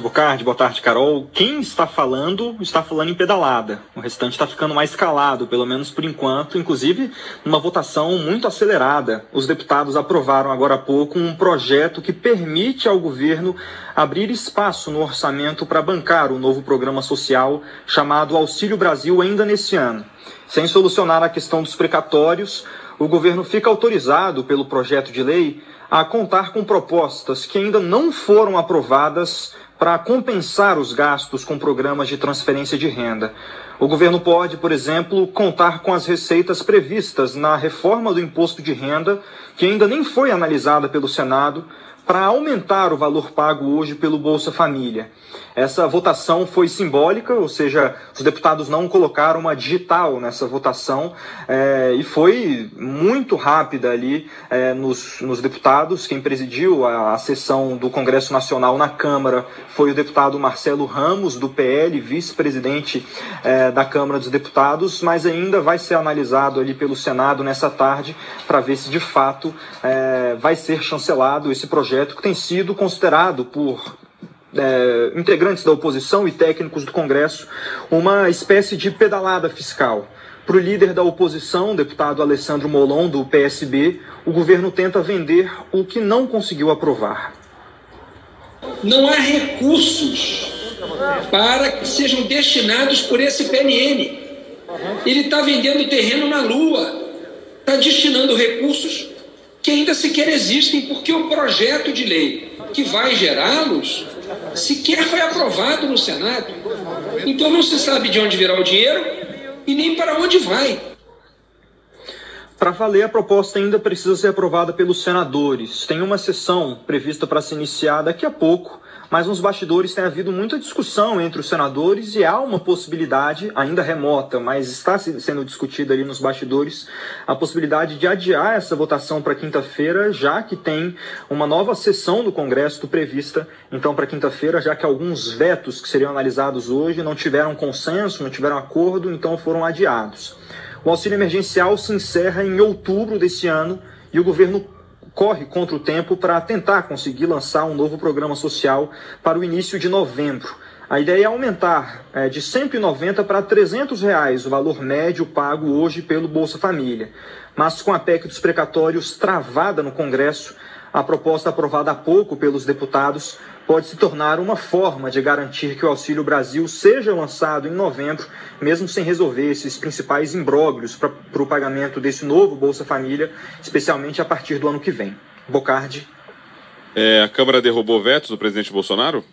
tarde, Bocardi, boa tarde, Carol. Quem está falando, está falando em pedalada. O restante está ficando mais calado, pelo menos por enquanto, inclusive numa votação muito acelerada. Os deputados aprovaram agora há pouco um projeto que permite ao governo abrir espaço no orçamento para bancar o novo programa social chamado Auxílio Brasil ainda nesse ano. Sem solucionar a questão dos precatórios, o governo fica autorizado pelo projeto de lei a contar com propostas que ainda não foram aprovadas para compensar os gastos com programas de transferência de renda. O governo pode, por exemplo, contar com as receitas previstas na reforma do imposto de renda, que ainda nem foi analisada pelo Senado, para aumentar o valor pago hoje pelo Bolsa Família. Essa votação foi simbólica, ou seja, os deputados não colocaram uma digital nessa votação é, e foi muito rápida ali é, nos, nos, deputados. Quem presidiu a, a, sessão do Congresso Nacional na Câmara foi o deputado Marcelo Ramos, do PL, vice-presidente é, da Câmara dos Deputados, mas ainda vai ser analisado ali pelo Senado nessa tarde para ver se de fato vai ser chancelado esse projeto que tem sido considerado por é, integrantes da oposição e técnicos do Congresso uma espécie de pedalada fiscal. Para o líder da oposição, deputado Alessandro Molon, do PSB, o governo tenta vender o que não conseguiu aprovar. Não há recursos para que sejam destinados por esse PNN. Ele está vendendo terreno na Lua, está destinando recursos que ainda sequer existem, porque o projeto de lei que vai gerá-los sequer foi aprovado no Senado. Então não se sabe de onde virá o dinheiro e nem para onde vai. Para valer, a proposta ainda precisa ser aprovada pelos senadores. Tem uma sessão prevista para se iniciar daqui a pouco mas nos bastidores tem havido muita discussão entre os senadores e há uma possibilidade, ainda remota, mas está sendo discutida ali nos bastidores, a possibilidade de adiar essa votação para quinta-feira, já que tem uma nova sessão do Congresso prevista, então, para quinta-feira, já que alguns vetos que seriam analisados hoje não tiveram consenso, não tiveram acordo, então foram adiados. O auxílio emergencial se encerra em outubro desse ano e o governo corre contra o tempo para tentar conseguir lançar um novo programa social para o início de novembro. A ideia é aumentar é, de 190 para 300 reais o valor médio pago hoje pelo Bolsa Família. Mas com a PEC dos precatórios travada no Congresso, a proposta aprovada há pouco pelos deputados pode se tornar uma forma de garantir que o Auxílio Brasil seja lançado em novembro, mesmo sem resolver esses principais imbróglios para o pagamento desse novo Bolsa Família, especialmente a partir do ano que vem. Bocardi. É, a Câmara derrubou vetos do presidente Bolsonaro?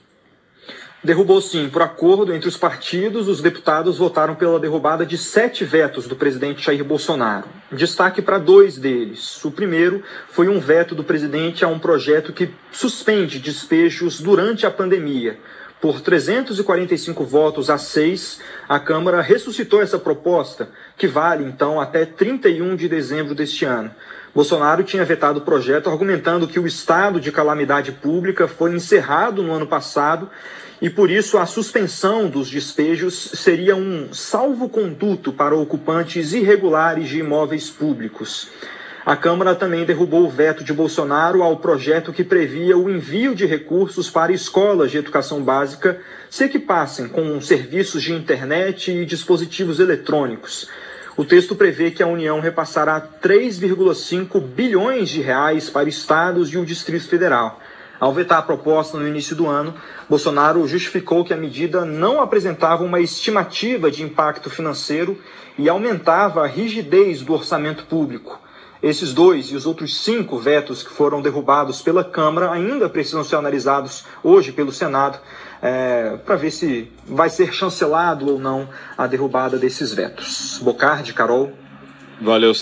Derrubou sim. Por acordo entre os partidos, os deputados votaram pela derrubada de sete vetos do presidente Jair Bolsonaro. Destaque para dois deles. O primeiro foi um veto do presidente a um projeto que suspende despejos durante a pandemia. Por 345 votos a 6, a Câmara ressuscitou essa proposta, que vale então até 31 de dezembro deste ano. Bolsonaro tinha vetado o projeto argumentando que o estado de calamidade pública foi encerrado no ano passado e por isso a suspensão dos despejos seria um salvo-conduto para ocupantes irregulares de imóveis públicos. A Câmara também derrubou o veto de Bolsonaro ao projeto que previa o envio de recursos para escolas de educação básica se equipassem com serviços de internet e dispositivos eletrônicos. O texto prevê que a União repassará 3,5 bilhões de reais para estados e o Distrito Federal. Ao vetar a proposta no início do ano, Bolsonaro justificou que a medida não apresentava uma estimativa de impacto financeiro e aumentava a rigidez do orçamento público. Esses dois e os outros cinco vetos que foram derrubados pela Câmara ainda precisam ser analisados hoje pelo Senado é, para ver se vai ser chancelado ou não a derrubada desses vetos. Bocardi, Carol. Valeu,